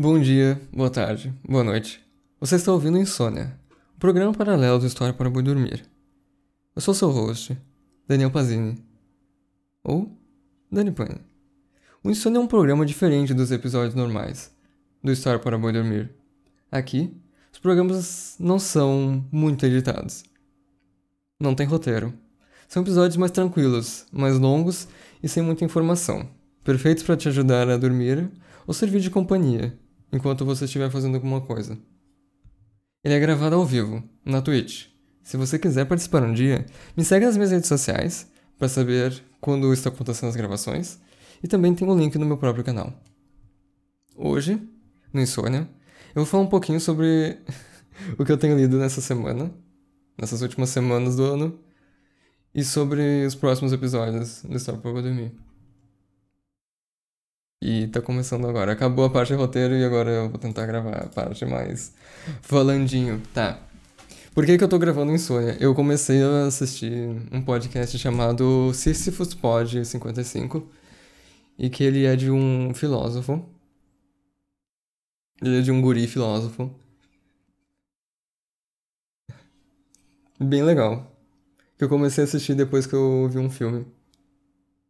Bom dia, boa tarde, boa noite. Você está ouvindo Insônia, um programa paralelo do História para Boi Dormir. Eu sou seu host, Daniel Pazini. Ou Dani Pane. O Insônia é um programa diferente dos episódios normais do História para Boi Dormir. Aqui, os programas não são muito editados. Não tem roteiro. São episódios mais tranquilos, mais longos e sem muita informação. Perfeitos para te ajudar a dormir ou servir de companhia enquanto você estiver fazendo alguma coisa. Ele é gravado ao vivo, na Twitch. Se você quiser participar um dia, me segue nas minhas redes sociais para saber quando estão acontecendo as gravações e também tem o um link no meu próprio canal. Hoje, no Insônia, eu vou falar um pouquinho sobre o que eu tenho lido nessa semana, nessas últimas semanas do ano, e sobre os próximos episódios do Stop para Dormir. E tá começando agora. Acabou a parte de roteiro e agora eu vou tentar gravar a parte mais falandinho. Tá. Por que, que eu tô gravando Insônia? Eu comecei a assistir um podcast chamado Sisyphus Pod 55 e que ele é de um filósofo. Ele é de um guri filósofo. Bem legal. Que eu comecei a assistir depois que eu vi um filme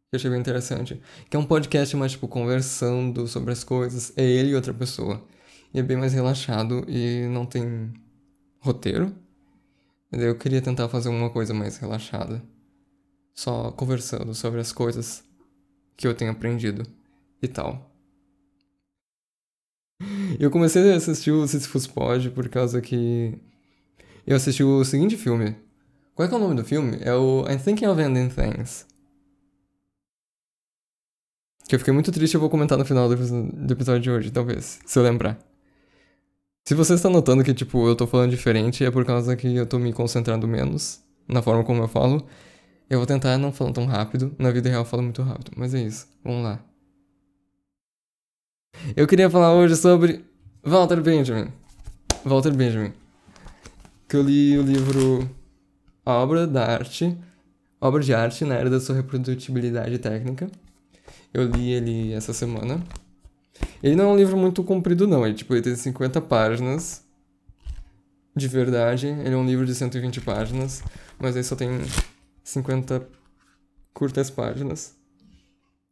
que eu achei bem interessante. Que é um podcast mais, tipo, conversando sobre as coisas. É ele e outra pessoa. E é bem mais relaxado e não tem roteiro. Eu queria tentar fazer uma coisa mais relaxada. Só conversando sobre as coisas que eu tenho aprendido e tal. Eu comecei a assistir o Sisyphus Pod por causa que eu assisti o seguinte filme. Qual é, é o nome do filme? É o I'm Thinking of Ending Things. Que eu fiquei muito triste, eu vou comentar no final do, episódio de hoje, talvez, se eu lembrar. Se você está notando que, tipo, eu tô falando diferente, é por causa que eu tô me concentrando menos na forma como eu falo. Eu vou tentar não falar tão rápido. Na vida real eu falo muito rápido, mas é isso. Vamos lá. Eu queria falar hoje sobre Walter Benjamin. Walter Benjamin. Que eu li o livro Obra da Arte. Obra de Arte na Era da Sua Reprodutibilidade Técnica. Eu li ele essa semana. Ele não é um livro muito comprido, não. Ele, tipo, ele tem 50 páginas. De verdade. Ele é um livro de 120 páginas. Mas aí só tem 50 curtas páginas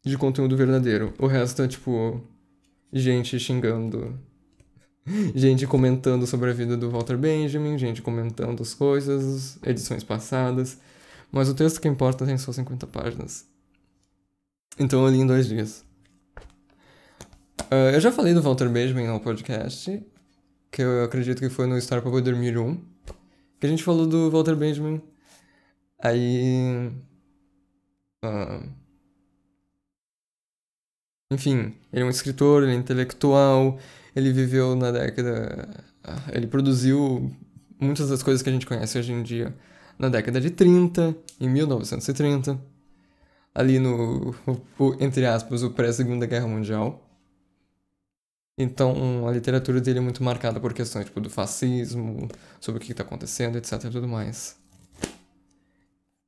de conteúdo verdadeiro. O resto é, tipo, gente xingando. Gente comentando sobre a vida do Walter Benjamin, gente comentando as coisas, edições passadas. Mas o texto que importa tem só 50 páginas. Então eu li em dois dias. Uh, eu já falei do Walter Benjamin no podcast, que eu acredito que foi no Star para Dormir 1, que a gente falou do Walter Benjamin. Aí. Uh, enfim, ele é um escritor, ele é intelectual, ele viveu na década. Ele produziu muitas das coisas que a gente conhece hoje em dia na década de 30, em 1930 ali no, entre aspas, o pré-segunda guerra mundial. Então, a literatura dele é muito marcada por questões tipo, do fascismo, sobre o que está acontecendo, etc. e tudo mais.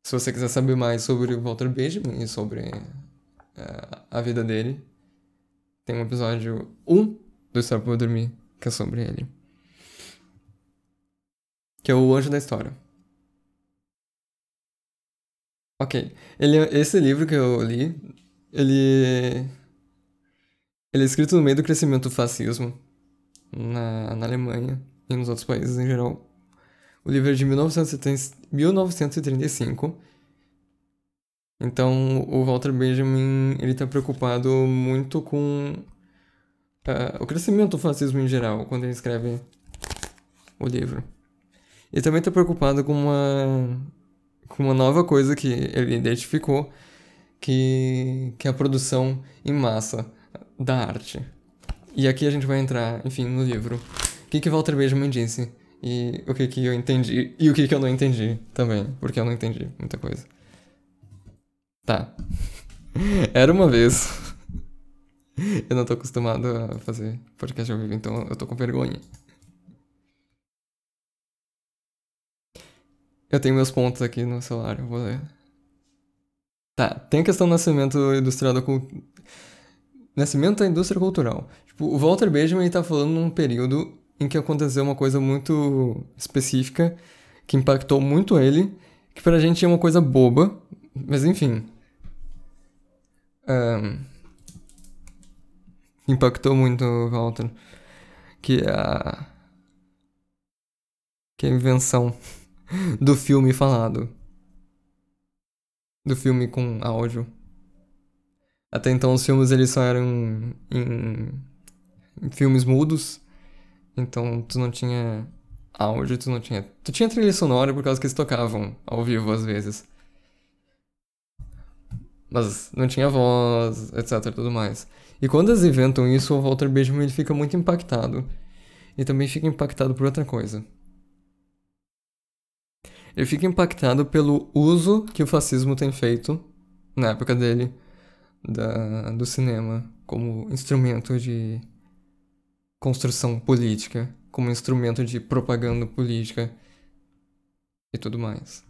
Se você quiser saber mais sobre o Walter Benjamin e sobre uh, a vida dele, tem um episódio 1 do História para Dormir, que é sobre ele. Que é o Anjo da História. Ok. Ele, esse livro que eu li, ele. Ele é escrito no meio do crescimento do fascismo na, na Alemanha e nos outros países em geral. O livro é de 1935. Então, o Walter Benjamin, ele tá preocupado muito com uh, o crescimento do fascismo em geral, quando ele escreve o livro. Ele também tá preocupado com uma com uma nova coisa que ele identificou, que, que é a produção em massa da arte. E aqui a gente vai entrar, enfim, no livro. O que, que Walter Benjamin disse e o que, que eu entendi e o que, que eu não entendi também, porque eu não entendi muita coisa. Tá. Era uma vez. eu não tô acostumado a fazer podcast ao vivo, então eu tô com vergonha. Eu tenho meus pontos aqui no celular, eu vou ler. Tá, tem a questão do nascimento industrial da Nascimento da indústria cultural. Tipo, o Walter Benjamin tá falando num período em que aconteceu uma coisa muito específica que impactou muito ele, que pra gente é uma coisa boba, mas enfim. Um, impactou muito o Walter, que é a que é a invenção do filme falado. Do filme com áudio. Até então os filmes eles só eram em, em filmes mudos. Então tu não tinha áudio, tu não tinha. Tu tinha trilha sonora por causa que eles tocavam ao vivo às vezes. Mas não tinha voz, etc, tudo mais. E quando eles inventam isso, o Walter Benjamin ele fica muito impactado. E também fica impactado por outra coisa. Ele fica impactado pelo uso que o fascismo tem feito, na época dele, da, do cinema, como instrumento de construção política, como instrumento de propaganda política e tudo mais.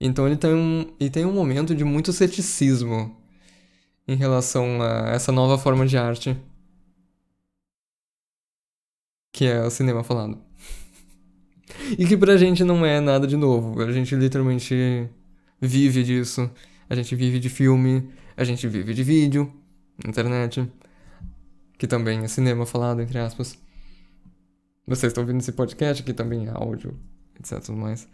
Então ele tem um, ele tem um momento de muito ceticismo em relação a essa nova forma de arte que é o cinema falado. E que pra gente não é nada de novo. A gente literalmente vive disso. A gente vive de filme, a gente vive de vídeo, internet, que também é cinema falado, entre aspas. Vocês estão ouvindo esse podcast, que também é áudio, etc. Mais.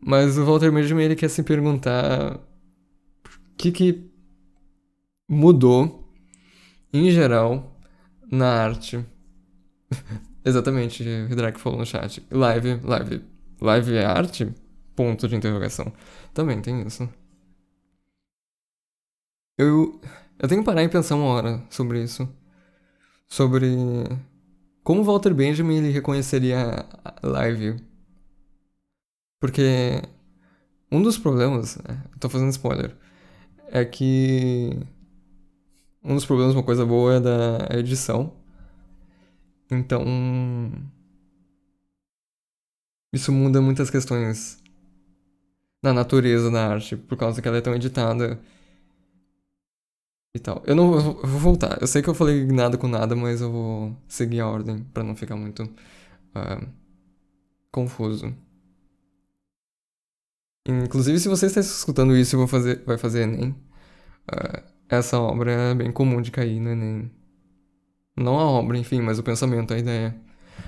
Mas o Walter Benjamin ele quer se perguntar o que, que mudou, em geral, na arte. Exatamente, o Drake falou no chat. Live, live. Live é arte? Ponto de interrogação. Também tem isso. Eu, eu tenho que parar e pensar uma hora sobre isso. Sobre como Walter Benjamin ele reconheceria a live porque um dos problemas, é, tô fazendo spoiler, é que um dos problemas, uma coisa boa é da edição. Então, isso muda muitas questões na natureza da arte, por causa que ela é tão editada e tal. Eu não eu vou voltar. Eu sei que eu falei nada com nada, mas eu vou seguir a ordem para não ficar muito uh, confuso. Inclusive, se você está escutando isso vou fazer, vai fazer Enem, uh, essa obra é bem comum de cair no Enem. Não a obra, enfim, mas o pensamento, a ideia.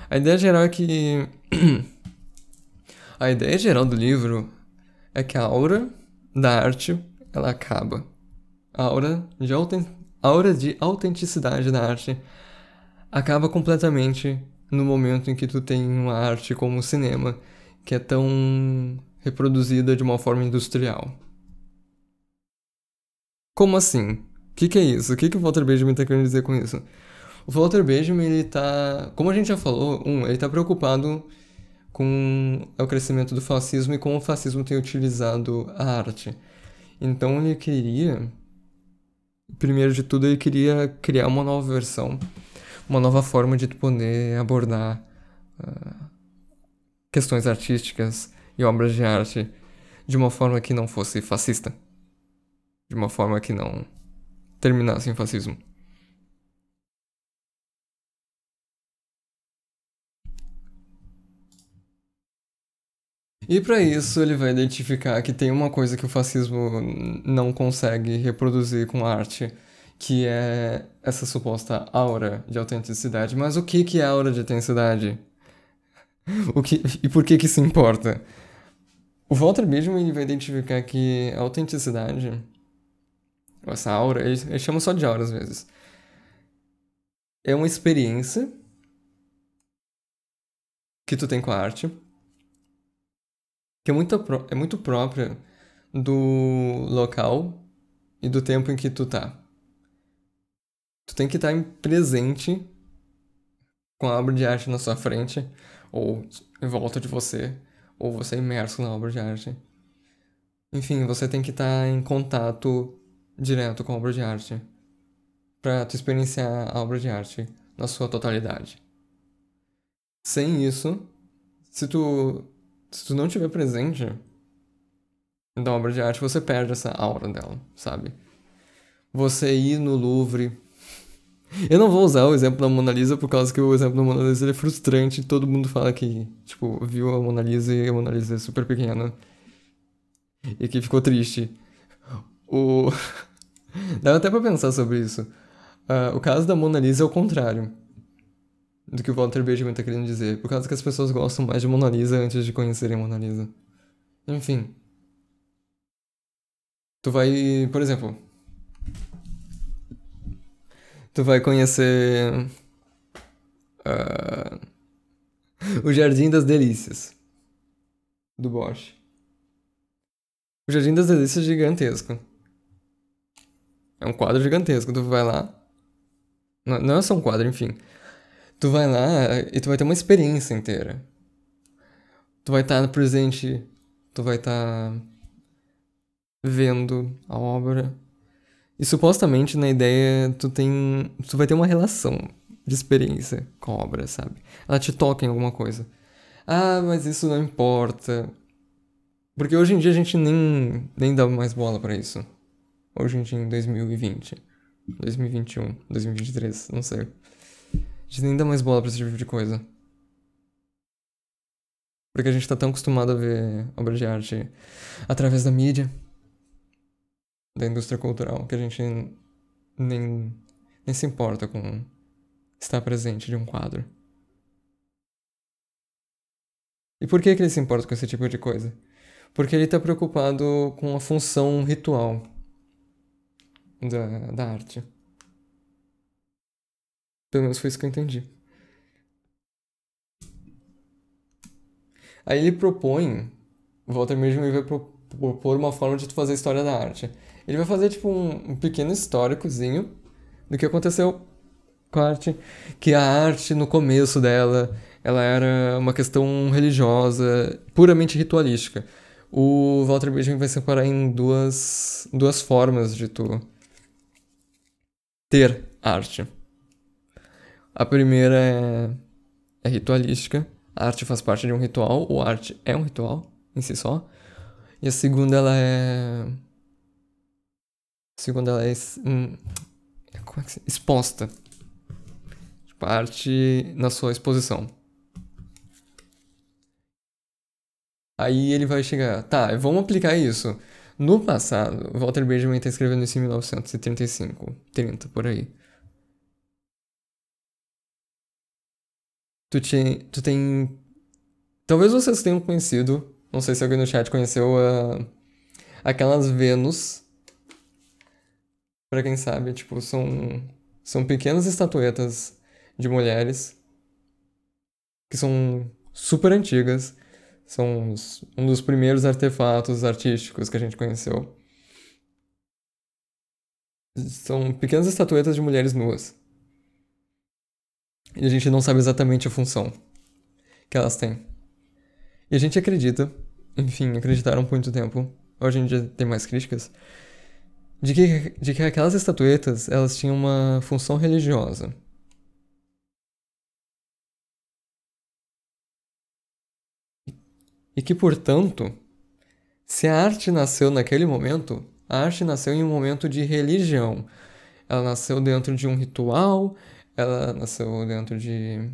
A ideia geral é que. a ideia geral do livro é que a aura da arte ela acaba. A aura de, autent... a aura de autenticidade da arte acaba completamente no momento em que tu tem uma arte como o cinema, que é tão reproduzida de uma forma industrial. Como assim? O que, que, é isso? O que, que o Walter Benjamin está querendo dizer com isso? O Walter Benjamin, ele tá, como a gente já falou, um, ele está preocupado com o crescimento do fascismo e como o fascismo tem utilizado a arte. Então ele queria, primeiro de tudo, ele queria criar uma nova versão, uma nova forma de poder abordar uh, questões artísticas, e obras de arte de uma forma que não fosse fascista. De uma forma que não terminasse em fascismo. E para isso ele vai identificar que tem uma coisa que o fascismo não consegue reproduzir com arte, que é essa suposta aura de autenticidade. Mas o que que é aura de autenticidade? O que e por que que isso importa? O Walter Benjamin vai identificar que a autenticidade, essa aura, ele, ele chama só de aura às vezes, é uma experiência que tu tem com a arte, que é muito, é muito própria do local e do tempo em que tu tá. Tu tem que estar presente com a obra de arte na sua frente ou em volta de você ou você é imerso na obra de arte. Enfim, você tem que estar em contato direto com a obra de arte para tu experienciar a obra de arte na sua totalidade. Sem isso, se tu, se tu não estiver presente na obra de arte, você perde essa aura dela, sabe? Você ir no Louvre Eu não vou usar o exemplo da Mona Lisa por causa que o exemplo da Mona Lisa é frustrante. Todo mundo fala que, tipo, viu a Mona Lisa e a Mona Lisa é super pequena. E que ficou triste. O... Dá até pra pensar sobre isso. Uh, o caso da Mona Lisa é o contrário do que o Walter Benjamin tá querendo dizer. Por causa que as pessoas gostam mais de Mona Lisa antes de conhecerem Mona Lisa. Enfim. Tu vai, por exemplo, tu vai conhecer uh, o Jardim das Delícias do Bosch. O Jardim das Delícias é gigantesco. É um quadro gigantesco. Tu vai lá. Não, não é só um quadro, enfim. Tu vai lá e tu vai ter uma experiência inteira. Tu vai estar presente. Tu vai estar vendo a obra e supostamente na ideia tu tem. Tu vai ter uma relação de experiência com a obra, sabe? Ela te toca em alguma coisa. Ah, mas isso não importa. Porque hoje em dia a gente nem, nem dá mais bola para isso. Hoje em dia em 2020, 2021, 2023, não sei. A gente nem dá mais bola pra esse tipo de coisa. Porque a gente tá tão acostumado a ver obra de arte através da mídia da indústria cultural, que a gente nem, nem se importa com estar presente de um quadro. E por que, que ele se importa com esse tipo de coisa? Porque ele está preocupado com a função ritual da, da arte. Pelo menos foi isso que eu entendi. Aí ele propõe, Walter Benjamin vai propor uma forma de tu fazer história da arte. Ele vai fazer, tipo, um, um pequeno históricozinho do que aconteceu com a arte. Que a arte, no começo dela, ela era uma questão religiosa, puramente ritualística. O Walter Benjamin vai separar em duas, duas formas de tu ter arte. A primeira é, é ritualística. A arte faz parte de um ritual, ou a arte é um ritual em si só. E a segunda, ela é segundo ela é hum, como é que se, exposta. Tipo, a arte na sua exposição. Aí ele vai chegar, tá, vamos aplicar isso. No passado, Walter Benjamin está escrevendo isso em 1935, 30, por aí. Tu, te, tu tem. Talvez vocês tenham conhecido, não sei se alguém no chat conheceu, uh, aquelas Vênus para quem sabe, tipo, são, são pequenas estatuetas de mulheres que são super antigas. São um dos primeiros artefatos artísticos que a gente conheceu. São pequenas estatuetas de mulheres nuas. E a gente não sabe exatamente a função que elas têm. E a gente acredita, enfim, acreditaram por muito tempo. Hoje em dia tem mais críticas, de que, de que aquelas estatuetas elas tinham uma função religiosa. E que, portanto, se a arte nasceu naquele momento, a arte nasceu em um momento de religião. Ela nasceu dentro de um ritual, ela nasceu dentro de,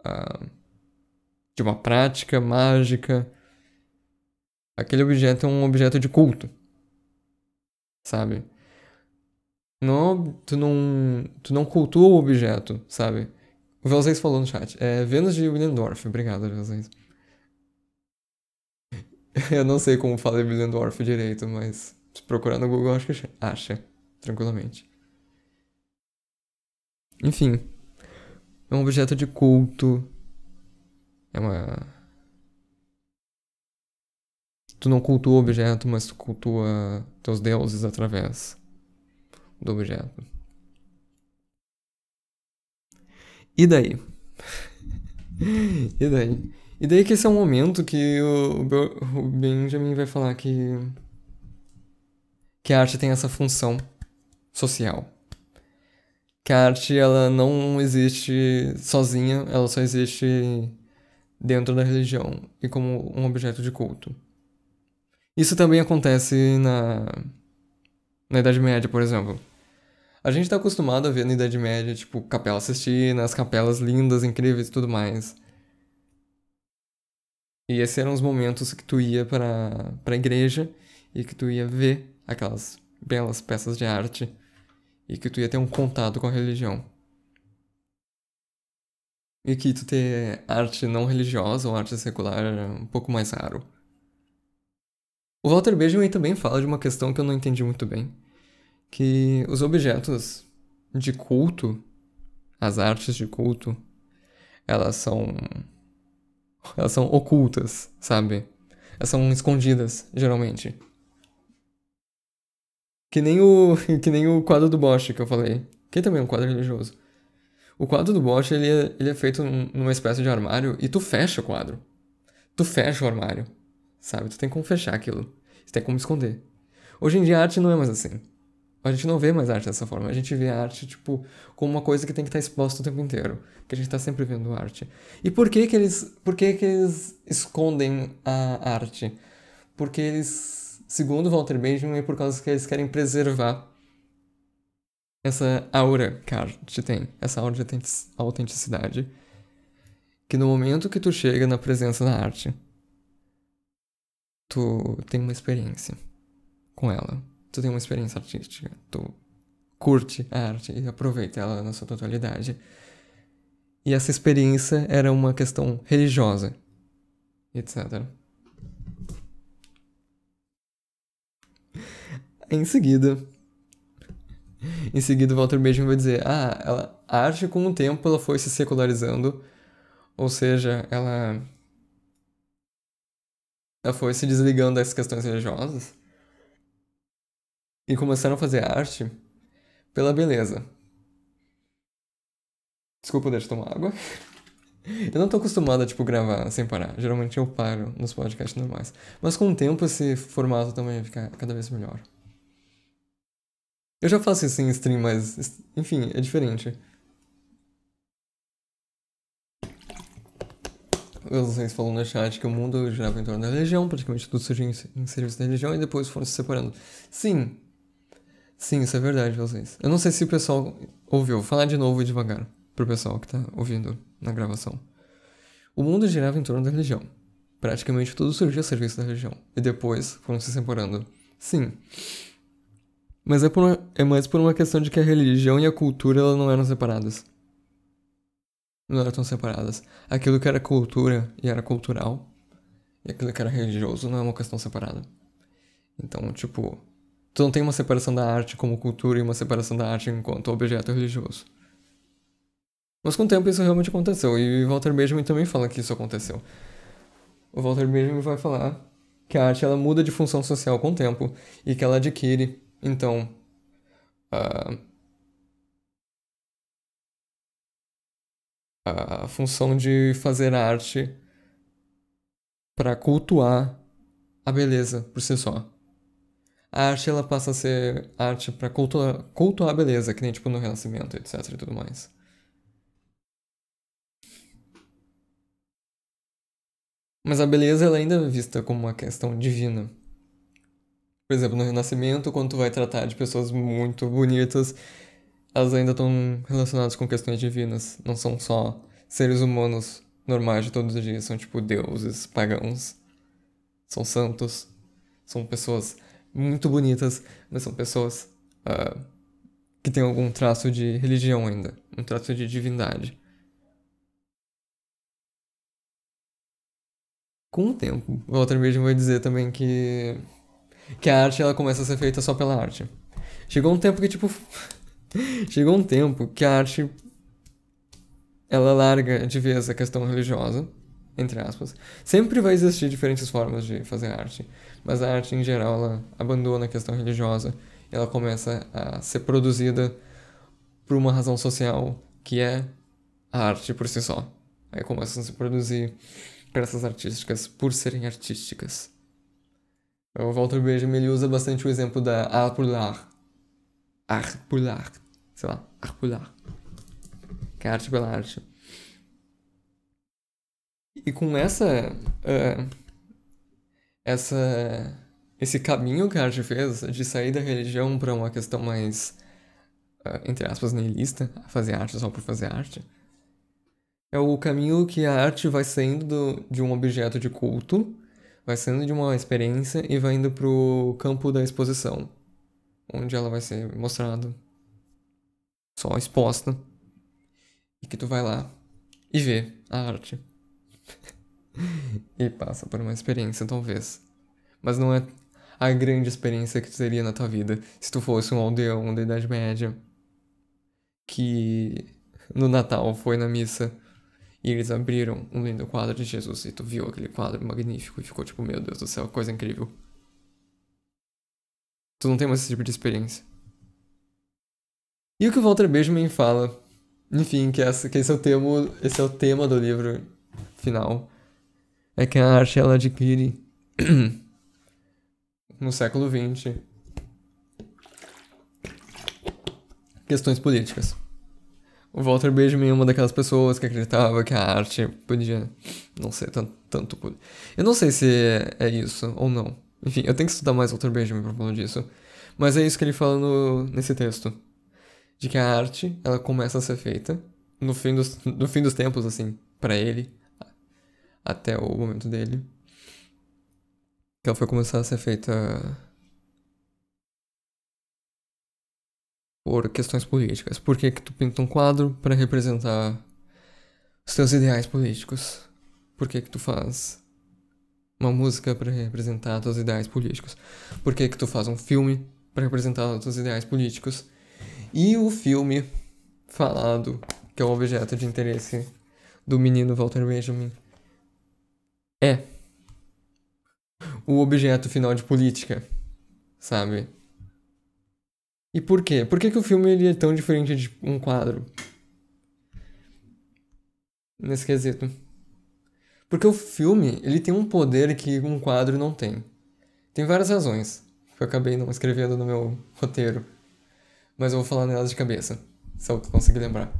uh, de uma prática mágica. Aquele objeto é um objeto de culto sabe? Não, tu não, tu não cultua o objeto, sabe? O Velzais falou no chat. É Vênus de Willendorf. Obrigado, Velzais. Eu não sei como fala Willendorf direito, mas se procurar no Google, acho que acha, tranquilamente. Enfim, é um objeto de culto. É uma Tu não cultua o objeto, mas tu cultua teus deuses através do objeto. E daí? e daí? E daí que esse é um momento que o, o Benjamin vai falar que que a arte tem essa função social. Que a arte ela não existe sozinha, ela só existe dentro da religião e como um objeto de culto. Isso também acontece na, na Idade Média, por exemplo. A gente tá acostumado a ver na Idade Média, tipo, Capela Sistina, as capelas lindas, incríveis e tudo mais. E esses eram os momentos que tu ia para a igreja e que tu ia ver aquelas belas peças de arte e que tu ia ter um contato com a religião. E que tu ter arte não religiosa ou arte secular era um pouco mais raro. O Walter Benjamin também fala de uma questão que eu não entendi muito bem, que os objetos de culto, as artes de culto, elas são elas são ocultas, sabe? Elas são escondidas, geralmente. Que nem o que nem o quadro do Bosch que eu falei, que também é um quadro religioso. O quadro do Bosch, ele é, ele é feito numa espécie de armário e tu fecha o quadro. Tu fecha o armário, sabe? Tu tem como fechar aquilo. Tu tem como esconder. Hoje em dia a arte não é mais assim. A gente não vê mais arte dessa forma. A gente vê a arte, tipo, como uma coisa que tem que estar exposta o tempo inteiro. Que a gente está sempre vendo arte. E por que que eles, por que que eles escondem a arte? Porque eles, segundo Walter Benjamin, é por causa que eles querem preservar essa aura que a arte tem. Essa aura de autenticidade. Que no momento que tu chega na presença da arte, tu tem uma experiência com ela tu tem uma experiência artística, tu curte a arte e aproveita ela na sua totalidade. E essa experiência era uma questão religiosa, etc. Em seguida, em seguida, Walter Benjamin vai dizer: ah, ela, a arte com o tempo ela foi se secularizando, ou seja, ela, ela foi se desligando das questões religiosas e começaram a fazer arte pela beleza. Desculpa, deixa eu tomar água. Eu não tô acostumado a, tipo, gravar sem parar. Geralmente eu paro nos podcasts normais. Mas com o tempo esse formato também fica cada vez melhor. Eu já faço isso em stream, mas, enfim, é diferente. Vocês falam no chat que o mundo girava em torno da religião, praticamente tudo surgiu em serviço da religião e depois foram se separando. Sim, Sim, isso é verdade, vocês. Eu não sei se o pessoal ouviu. Vou falar de novo devagar pro pessoal que tá ouvindo na gravação. O mundo girava em torno da religião. Praticamente tudo surgiu a serviço da religião. E depois foram se separando. Sim. Mas é, por uma, é mais por uma questão de que a religião e a cultura ela não eram separadas. Não eram tão separadas. Aquilo que era cultura e era cultural, e aquilo que era religioso não é uma questão separada. Então, tipo, Tu não tem uma separação da arte como cultura e uma separação da arte enquanto objeto religioso. Mas com o tempo isso realmente aconteceu, e Walter Benjamin também fala que isso aconteceu. O Walter Benjamin vai falar que a arte ela muda de função social com o tempo e que ela adquire, então, a, a função de fazer arte para cultuar a beleza por si só a arte ela passa a ser arte para cultuar, cultuar a beleza, que nem tipo no Renascimento, etc e tudo mais. Mas a beleza ela ainda é vista como uma questão divina. Por exemplo, no Renascimento, quando tu vai tratar de pessoas muito bonitas, elas ainda estão relacionadas com questões divinas. Não são só seres humanos normais de todos os dias, são tipo deuses, pagãos. São santos. São pessoas muito bonitas, mas são pessoas uh, que têm algum traço de religião ainda, um traço de divindade. Com o tempo, Walter Benjamin vai dizer também que que a arte ela começa a ser feita só pela arte. Chegou um tempo que tipo chegou um tempo que a arte ela larga de vez a questão religiosa entre aspas. Sempre vai existir diferentes formas de fazer arte, mas a arte em geral ela abandona a questão religiosa e ela começa a ser produzida por uma razão social que é a arte por si só. Aí começam a se produzir peças artísticas por serem artísticas. O Walter Benjamin ele usa bastante o exemplo da l'art. Art pour l'art. Sei lá, art pour l'art. Que é arte pela arte. E com essa. Uh, essa. Esse caminho que a arte fez de sair da religião para uma questão mais entre aspas, niilista, a fazer arte só por fazer arte. É o caminho que a arte vai saindo do, de um objeto de culto, vai saindo de uma experiência e vai indo pro campo da exposição, onde ela vai ser mostrada, só exposta, e que tu vai lá e vê a arte. e passa por uma experiência, talvez. Mas não é a grande experiência que tu teria na tua vida se tu fosse um aldeão da Idade Média que no Natal foi na missa e eles abriram um lindo quadro de Jesus e tu viu aquele quadro magnífico e ficou tipo, meu Deus do céu, coisa incrível. Tu não tem mais esse tipo de experiência. E o que o Walter Benjamin fala, enfim, que, essa, que esse, é o tema, esse é o tema do livro final, é que a arte ela adquire no século XX questões políticas. O Walter Benjamin é uma daquelas pessoas que acreditava que a arte podia não ser tanto. tanto eu não sei se é, é, isso ou não. Enfim, eu tenho que estudar mais Walter Benjamin pra falar disso. Mas é isso que ele fala no, nesse texto. De que a arte, ela começa a ser feita no fim dos, no fim dos tempos, assim, para ele, até o momento dele. Que ela foi começar a ser feita por questões políticas. Por que, que tu pinta um quadro para representar os teus ideais políticos? Por que, que tu faz uma música para representar teus ideais políticos? Por que, que tu faz um filme para representar teus ideais políticos? E o filme falado, que é o objeto de interesse do menino Walter Benjamin, é o objeto final de política, sabe? E por quê? Por que, que o filme ele é tão diferente de um quadro? Nesse quesito. Porque o filme, ele tem um poder que um quadro não tem. Tem várias razões, que eu acabei não escrevendo no meu roteiro. Mas eu vou falar nelas de cabeça, se eu conseguir lembrar.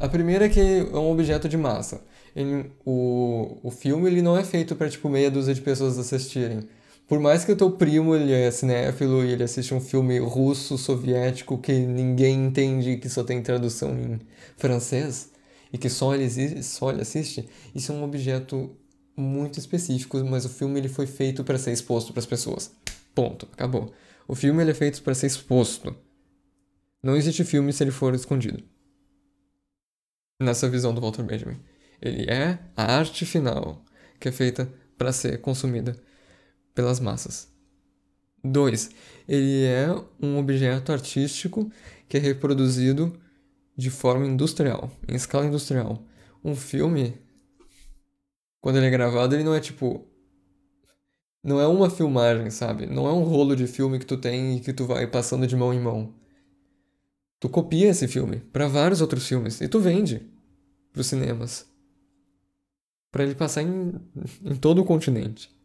A primeira é que é um objeto de massa. Ele, o, o filme ele não é feito para tipo meia dúzia de pessoas assistirem. Por mais que o teu primo ele é cinéfilo e ele assiste um filme russo, soviético, que ninguém entende, que só tem tradução em francês, e que só ele, só ele assiste, isso é um objeto muito específico, mas o filme ele foi feito para ser exposto para as pessoas. Ponto, acabou. O filme ele é feito para ser exposto. Não existe filme se ele for escondido. Nessa visão do Walter Benjamin. Ele é a arte final que é feita para ser consumida pelas massas. 2. Ele é um objeto artístico que é reproduzido de forma industrial, em escala industrial. Um filme, quando ele é gravado, ele não é tipo. Não é uma filmagem, sabe? Não é um rolo de filme que tu tem e que tu vai passando de mão em mão. Tu copia esse filme para vários outros filmes e tu vende para os cinemas. Para ele passar em, em todo o continente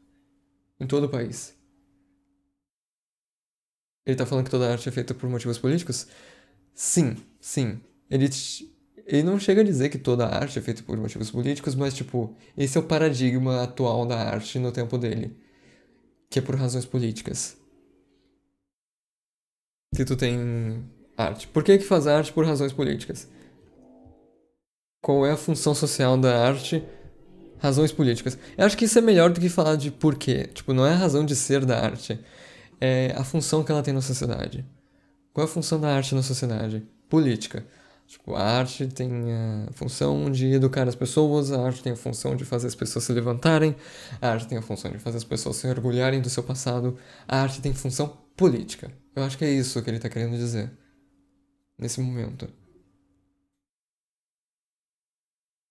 em todo o país. Ele tá falando que toda arte é feita por motivos políticos? Sim, sim. Ele, ele não chega a dizer que toda arte é feita por motivos políticos, mas, tipo, esse é o paradigma atual da arte no tempo dele. Que é por razões políticas. Se tu tem arte. Por que que faz arte por razões políticas? Qual é a função social da arte razões políticas. Eu acho que isso é melhor do que falar de porquê. Tipo, não é a razão de ser da arte. É a função que ela tem na sociedade. Qual é a função da arte na sociedade? Política. Tipo, a arte tem a função de educar as pessoas, a arte tem a função de fazer as pessoas se levantarem, a arte tem a função de fazer as pessoas se orgulharem do seu passado, a arte tem função política. Eu acho que é isso que ele está querendo dizer nesse momento.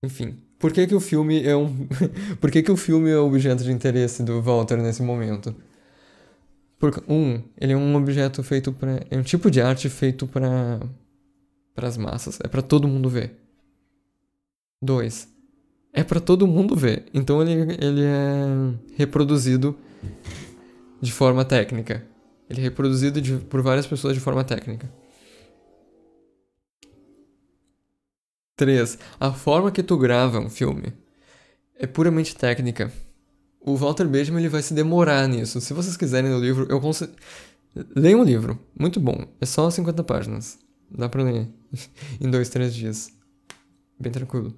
Enfim, por que, que o filme é um. por que, que o filme é objeto de interesse do Walter nesse momento? Porque, um, ele é um objeto feito para. É um tipo de arte feito para. para as massas. É para todo mundo ver. Dois, é para todo mundo ver. Então ele, ele é reproduzido de forma técnica. Ele é reproduzido de, por várias pessoas de forma técnica. 3. A forma que tu grava um filme é puramente técnica. O Walter Benjamin ele vai se demorar nisso. Se vocês quiserem no livro, eu Leia um livro, muito bom. É só 50 páginas. Dá pra ler em dois, três dias. Bem tranquilo.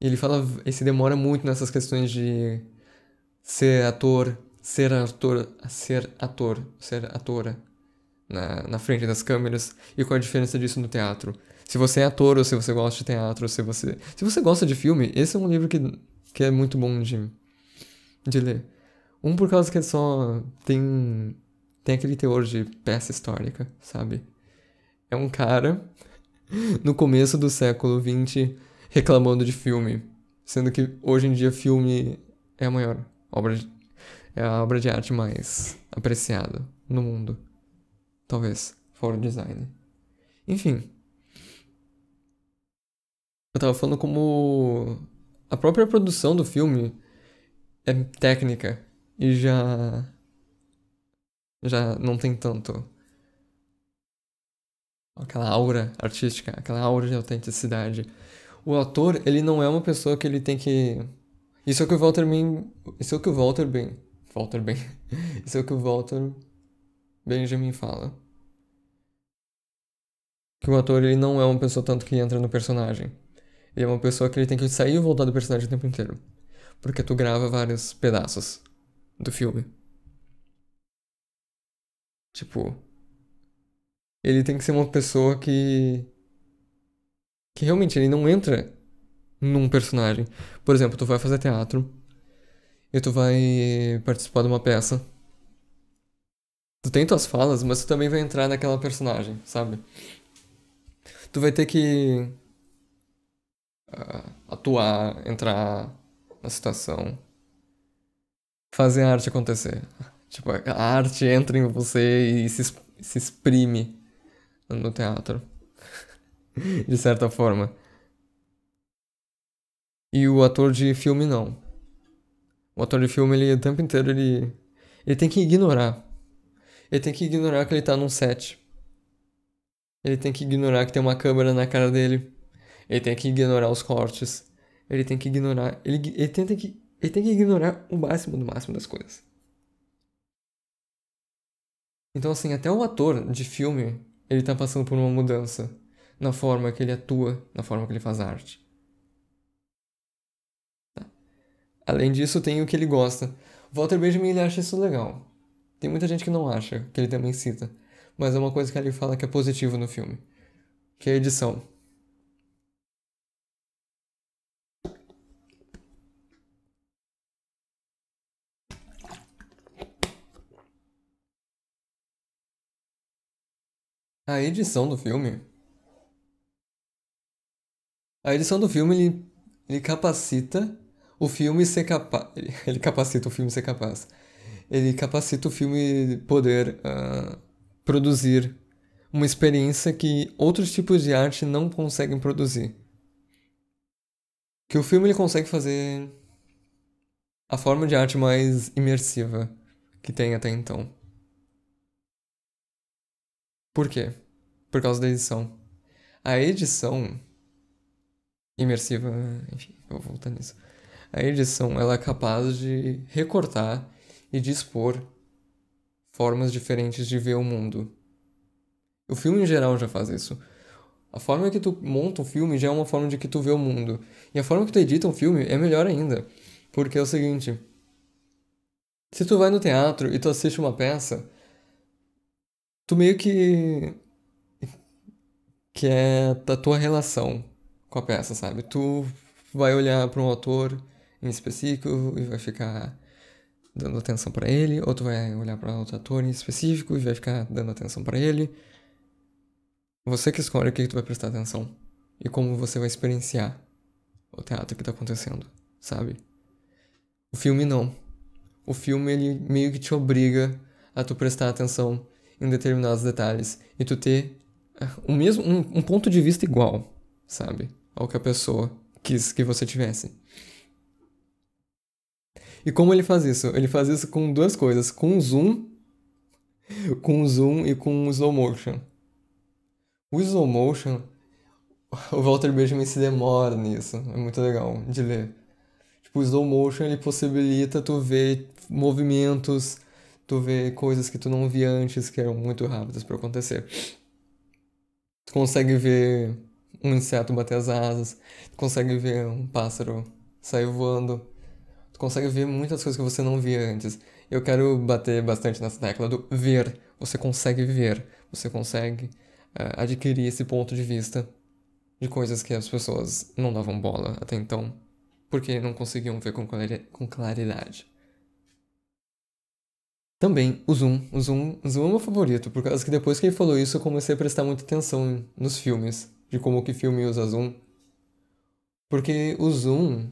E ele fala, ele se demora muito nessas questões de ser ator, ser ator, ser ator, ser atora na, na frente das câmeras e qual a diferença disso no teatro. Se você é ator ou se você gosta de teatro, ou se você. Se você gosta de filme, esse é um livro que, que é muito bom de, de ler. Um por causa que é só tem. Tem aquele teor de peça histórica, sabe? É um cara no começo do século XX reclamando de filme. Sendo que hoje em dia filme é a maior obra de, é a obra de arte mais apreciada no mundo. Talvez, fora o design. Enfim. Eu tava falando como a própria produção do filme é técnica e já já não tem tanto aquela aura artística, aquela aura de autenticidade. O ator, ele não é uma pessoa que ele tem que isso é o que o Walter Ben, isso é o que o Walter Ben, Walter Ben. Isso é o que o Walter Benjamin fala. Que o ator ele não é uma pessoa tanto que entra no personagem. Ele é uma pessoa que ele tem que sair e voltar do personagem o tempo inteiro. Porque tu grava vários pedaços do filme. Tipo, ele tem que ser uma pessoa que que realmente ele não entra num personagem. Por exemplo, tu vai fazer teatro e tu vai participar de uma peça. Tu tem tuas falas, mas tu também vai entrar naquela personagem, sabe? Tu vai ter que atuar, entrar na situação, fazer a arte acontecer. Tipo, a arte entra em você e se, se exprime no teatro. de certa forma. E o ator de filme não. O ator de filme, ele o tempo inteiro, ele, ele tem que ignorar. Ele tem que ignorar que ele tá num set. Ele tem que ignorar que tem uma câmera na cara dele. Ele tem que ignorar os cortes. Ele tem que ignorar. Ele, ele, tenta que, ele tem que ignorar o máximo do máximo das coisas. Então, assim, até o ator de filme, ele tá passando por uma mudança na forma que ele atua, na forma que ele faz arte. Tá. Além disso, tem o que ele gosta. Walter Benjamin ele acha isso legal. Tem muita gente que não acha, que ele também cita. Mas é uma coisa que ele fala que é positivo no filme. Que é a edição. A edição do filme. A edição do filme ele, ele capacita o filme ser capaz. Ele capacita o filme ser capaz. Ele capacita o filme poder uh, produzir uma experiência que outros tipos de arte não conseguem produzir. Que o filme ele consegue fazer a forma de arte mais imersiva que tem até então. Por quê? Por causa da edição. A edição imersiva, enfim, vou voltar nisso. A edição ela é capaz de recortar e dispor formas diferentes de ver o mundo. O filme em geral já faz isso. A forma que tu monta um filme já é uma forma de que tu vê o mundo. E a forma que tu edita um filme é melhor ainda. Porque é o seguinte: se tu vai no teatro e tu assiste uma peça, tu meio que que é da tua relação com a peça, sabe? Tu vai olhar para um autor em específico e vai ficar dando atenção para ele, ou tu vai olhar para outro ator em específico e vai ficar dando atenção para ele. Você que escolhe o que tu vai prestar atenção e como você vai experienciar o teatro que tá acontecendo, sabe? O filme não. O filme ele meio que te obriga a tu prestar atenção em determinados detalhes e tu ter o mesmo um, um ponto de vista igual, sabe, ao que a pessoa quis que você tivesse. E como ele faz isso? Ele faz isso com duas coisas, com zoom, com zoom e com slow motion. O slow motion, o Walter Benjamin se demora nisso, é muito legal de ler. Tipo, o slow motion ele possibilita tu ver movimentos Tu vê coisas que tu não via antes que eram muito rápidas para acontecer. Tu consegue ver um inseto bater as asas, tu consegue ver um pássaro sair voando, tu consegue ver muitas coisas que você não via antes. Eu quero bater bastante nessa tecla do ver. Você consegue ver, você consegue uh, adquirir esse ponto de vista de coisas que as pessoas não davam bola até então, porque não conseguiam ver com, com claridade. Também o zoom. O zoom, o zoom é meu favorito, por causa que depois que ele falou isso eu comecei a prestar muita atenção nos filmes, de como que filme usa zoom. Porque o zoom,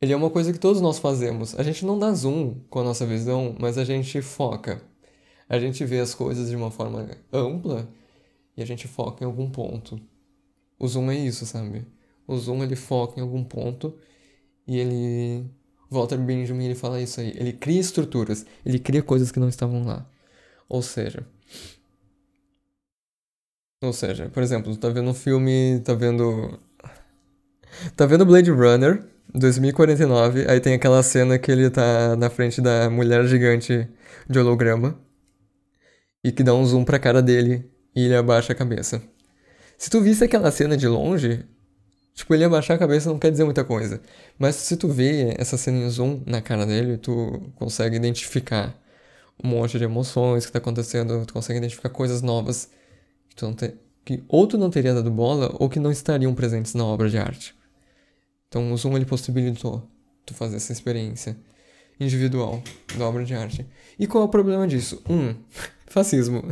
ele é uma coisa que todos nós fazemos. A gente não dá zoom com a nossa visão, mas a gente foca. A gente vê as coisas de uma forma ampla e a gente foca em algum ponto. O zoom é isso, sabe? O zoom ele foca em algum ponto e ele Walter Benjamin ele fala isso aí. Ele cria estruturas, ele cria coisas que não estavam lá. Ou seja, ou seja, por exemplo, tu tá vendo um filme, tá vendo tá vendo Blade Runner 2049, aí tem aquela cena que ele tá na frente da mulher gigante de holograma e que dá um zoom pra cara dele e ele abaixa a cabeça. Se tu visse aquela cena de longe, Tipo, ele abaixar a cabeça não quer dizer muita coisa. Mas se tu vê essa cena em zoom na cara dele, tu consegue identificar um monte de emoções que tá acontecendo, tu consegue identificar coisas novas que, tu não te... que ou tu não teria dado bola ou que não estariam presentes na obra de arte. Então o zoom ele possibilitou tu fazer essa experiência individual da obra de arte. E qual é o problema disso? Um, fascismo.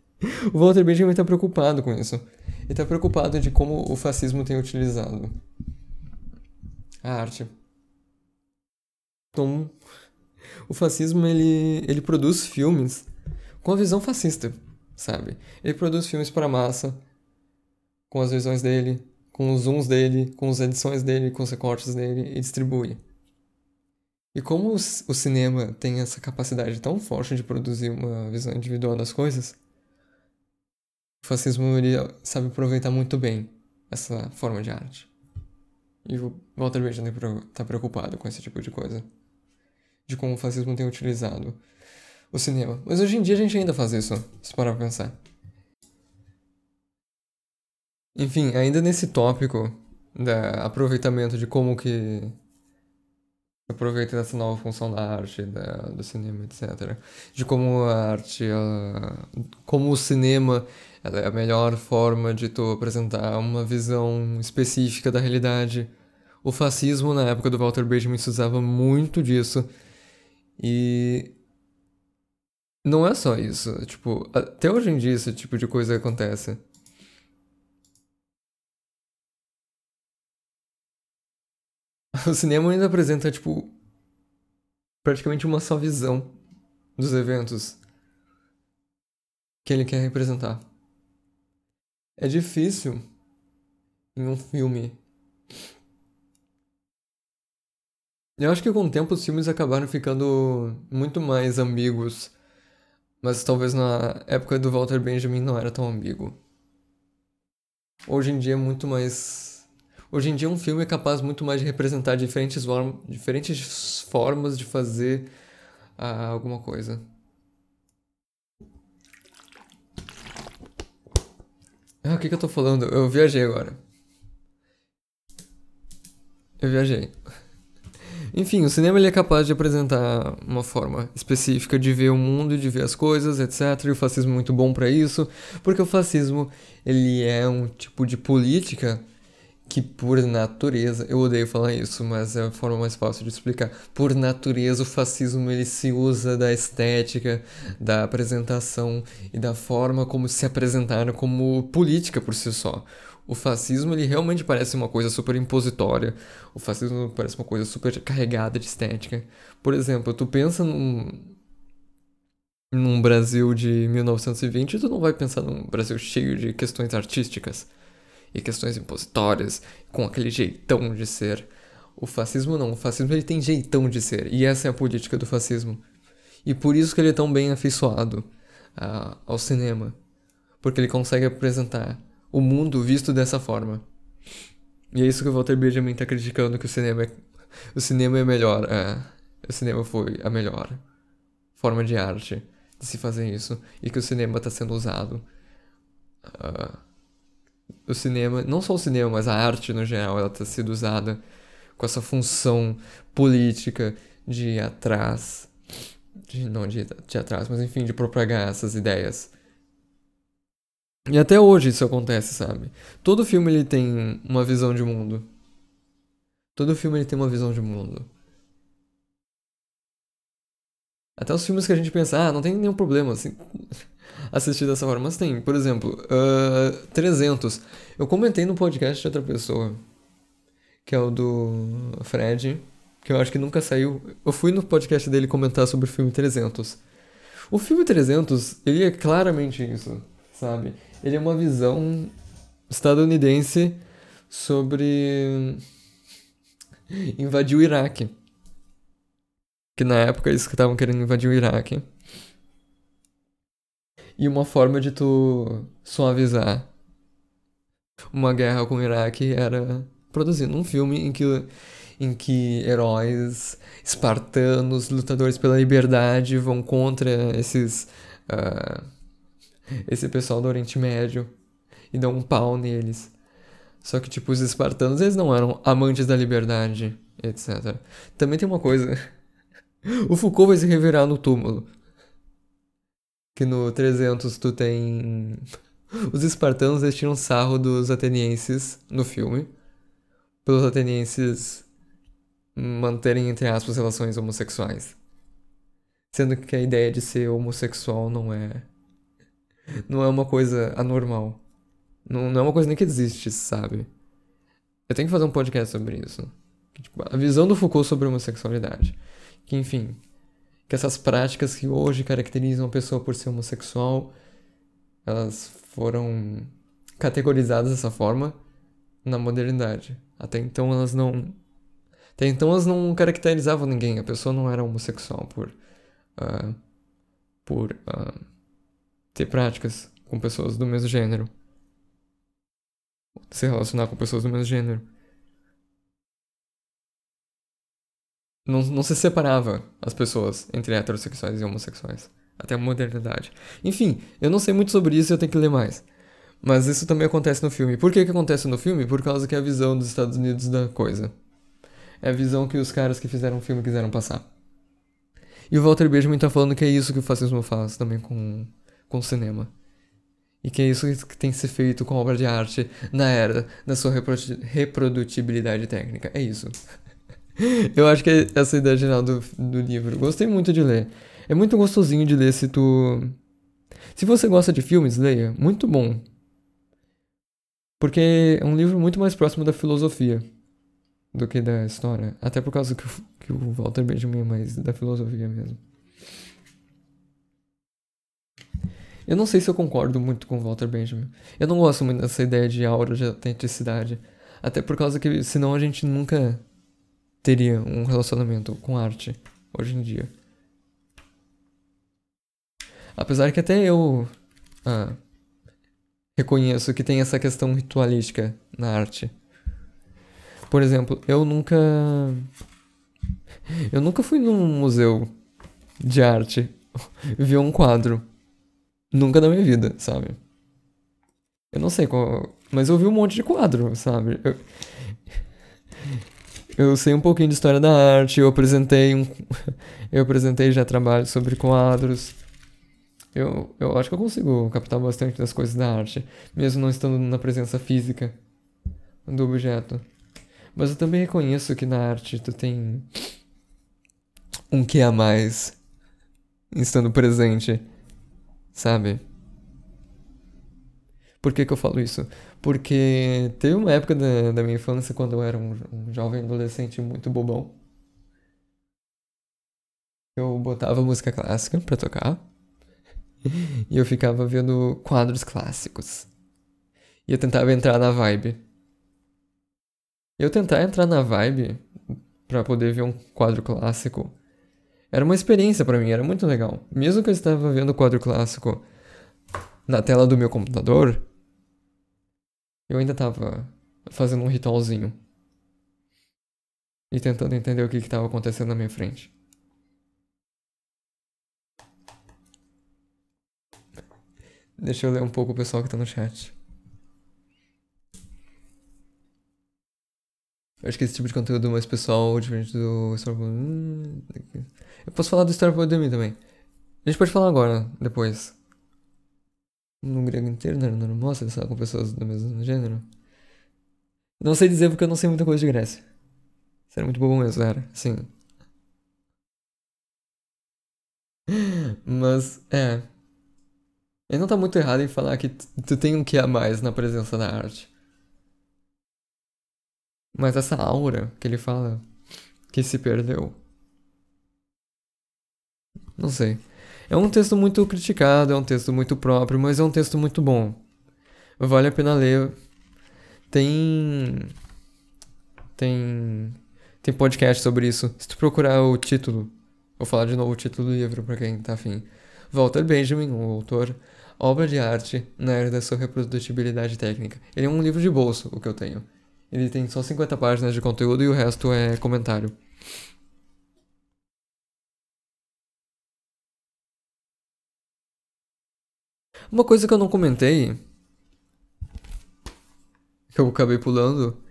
o Walter Benjamin está preocupado com isso e está preocupado de como o fascismo tem utilizado a arte. Então, o fascismo ele, ele produz filmes com a visão fascista, sabe? Ele produz filmes para massa, com as visões dele, com os zooms dele, com as edições dele, com os recortes dele e distribui. E como o, cinema tem essa capacidade tão forte de produzir uma visão individual das coisas, o fascismo ele sabe aproveitar muito bem essa forma de arte. E o Walter Benjamin está preocupado com esse tipo de coisa. De como o fascismo tem utilizado o cinema. Mas hoje em dia a gente ainda faz isso, se parar pra pensar. Enfim, ainda nesse tópico da aproveitamento de como que aproveita dessa nova função da arte, da, do cinema, etc. De como a arte, ela, como o cinema é a melhor forma de tu apresentar uma visão específica da realidade. O fascismo, na época do Walter Benjamin, se usava muito disso. E. Não é só isso. Tipo, até hoje em dia esse tipo de coisa acontece. O cinema ainda apresenta, tipo, praticamente uma só visão dos eventos que ele quer representar. É difícil em um filme. Eu acho que com o tempo os filmes acabaram ficando muito mais ambíguos. Mas talvez na época do Walter Benjamin não era tão ambíguo. Hoje em dia é muito mais. Hoje em dia um filme é capaz muito mais de representar diferentes, form... diferentes formas de fazer uh, alguma coisa. Ah, o que, que eu tô falando? Eu viajei agora. Eu viajei. Enfim, o cinema ele é capaz de apresentar uma forma específica de ver o mundo, de ver as coisas, etc. E o fascismo é muito bom para isso, porque o fascismo ele é um tipo de política que por natureza, eu odeio falar isso, mas é a forma mais fácil de explicar. Por natureza, o fascismo ele se usa da estética, da apresentação e da forma como se apresentar como política por si só. O fascismo ele realmente parece uma coisa super impositória. O fascismo parece uma coisa super carregada de estética. Por exemplo, tu pensa num num Brasil de 1920, tu não vai pensar num Brasil cheio de questões artísticas e questões impositórias, com aquele jeitão de ser. O fascismo não, o fascismo ele tem jeitão de ser, e essa é a política do fascismo. E por isso que ele é tão bem afeiçoado ao cinema, porque ele consegue apresentar o mundo visto dessa forma. E é isso que o Walter Benjamin está criticando que o cinema é, o cinema é melhor, uh, o cinema foi a melhor forma de arte de se fazer isso e que o cinema está sendo usado. Uh, o cinema, não só o cinema, mas a arte no geral, ela está sendo usada com essa função política de ir atrás, de, não de, de atrás, mas enfim, de propagar essas ideias. E até hoje isso acontece, sabe? Todo filme ele tem uma visão de mundo. Todo filme ele tem uma visão de mundo. Até os filmes que a gente pensa, ah, não tem nenhum problema assim, assistir dessa forma. Mas tem, por exemplo, uh, 300. Eu comentei no podcast de outra pessoa, que é o do Fred, que eu acho que nunca saiu. Eu fui no podcast dele comentar sobre o filme 300. O filme 300, ele é claramente isso, sabe? Ele é uma visão estadunidense sobre invadir o Iraque. Que na época eles estavam querendo invadir o Iraque. E uma forma de tu suavizar uma guerra com o Iraque era produzindo um filme em que, em que heróis espartanos, lutadores pela liberdade, vão contra esses. Uh, esse pessoal do Oriente Médio e dão um pau neles. Só que, tipo, os espartanos, eles não eram amantes da liberdade, etc. Também tem uma coisa o Foucault vai se revirar no túmulo. Que no 300 tu tem. Os espartanos eles sarro dos atenienses no filme. Pelos atenienses manterem, entre aspas, relações homossexuais. Sendo que a ideia de ser homossexual não é. Não é uma coisa anormal. Não, não é uma coisa nem que existe, sabe? Eu tenho que fazer um podcast sobre isso. Tipo, a visão do Foucault sobre a homossexualidade que, enfim, que essas práticas que hoje caracterizam a pessoa por ser homossexual, elas foram categorizadas dessa forma na modernidade. Até então elas não. Até então elas não caracterizavam ninguém. A pessoa não era homossexual por. Uh, por uh, ter práticas com pessoas do mesmo gênero. Se relacionar com pessoas do mesmo gênero. Não, não se separava as pessoas entre heterossexuais e homossexuais. Até a modernidade. Enfim, eu não sei muito sobre isso e eu tenho que ler mais. Mas isso também acontece no filme. Por que, que acontece no filme? Por causa que é a visão dos Estados Unidos da coisa. É a visão que os caras que fizeram o filme quiseram passar. E o Walter Benjamin tá falando que é isso que o fascismo faz também com, com o cinema. E que é isso que tem que ser feito com obra de arte na era da sua reprodutibilidade técnica. É isso. Eu acho que é essa ideia geral do, do livro. Gostei muito de ler. É muito gostosinho de ler se tu. Se você gosta de filmes, leia. Muito bom. Porque é um livro muito mais próximo da filosofia do que da história. Até por causa que, que o Walter Benjamin é mais da filosofia mesmo. Eu não sei se eu concordo muito com o Walter Benjamin. Eu não gosto muito dessa ideia de aura de autenticidade. Até por causa que senão a gente nunca teria um relacionamento com arte hoje em dia. Apesar que até eu ah, reconheço que tem essa questão ritualística na arte. Por exemplo, eu nunca. Eu nunca fui num museu de arte ver um quadro. Nunca na minha vida, sabe? Eu não sei qual. Mas eu vi um monte de quadro, sabe? Eu, eu sei um pouquinho de história da arte, eu apresentei um, eu apresentei já trabalho sobre quadros. Eu, eu acho que eu consigo captar bastante das coisas da arte, mesmo não estando na presença física do objeto. Mas eu também reconheço que na arte tu tem um que a mais estando presente, sabe? Por que, que eu falo isso? Porque teve uma época da, da minha infância quando eu era um, um jovem adolescente muito bobão. Eu botava música clássica pra tocar. e eu ficava vendo quadros clássicos. E eu tentava entrar na vibe. Eu tentar entrar na vibe para poder ver um quadro clássico era uma experiência para mim, era muito legal. Mesmo que eu estava vendo o quadro clássico na tela do meu computador, eu ainda tava fazendo um ritualzinho. E tentando entender o que estava acontecendo na minha frente. Deixa eu ler um pouco o pessoal que tá no chat. Eu acho que esse tipo de conteúdo mais pessoal, diferente do Starboy. Hum, eu posso falar do Starboard de mim também. A gente pode falar agora, depois. No grego inteiro, né? Não mostra estar com pessoas do mesmo gênero. Não sei dizer porque eu não sei muita coisa de Grécia. Isso muito bom mesmo, era. Sim. Mas, é. Ele não tá muito errado em falar que tu tem um que a mais na presença da arte. Mas essa aura que ele fala que se perdeu. Não sei. É um texto muito criticado, é um texto muito próprio, mas é um texto muito bom. Vale a pena ler. Tem. Tem. Tem podcast sobre isso. Se tu procurar o título, vou falar de novo o título do livro para quem tá afim. Walter Benjamin, o autor, Obra de Arte na Era da Sua Reprodutibilidade Técnica. Ele é um livro de bolso, o que eu tenho. Ele tem só 50 páginas de conteúdo e o resto é comentário. Uma coisa que eu não comentei, que eu acabei pulando,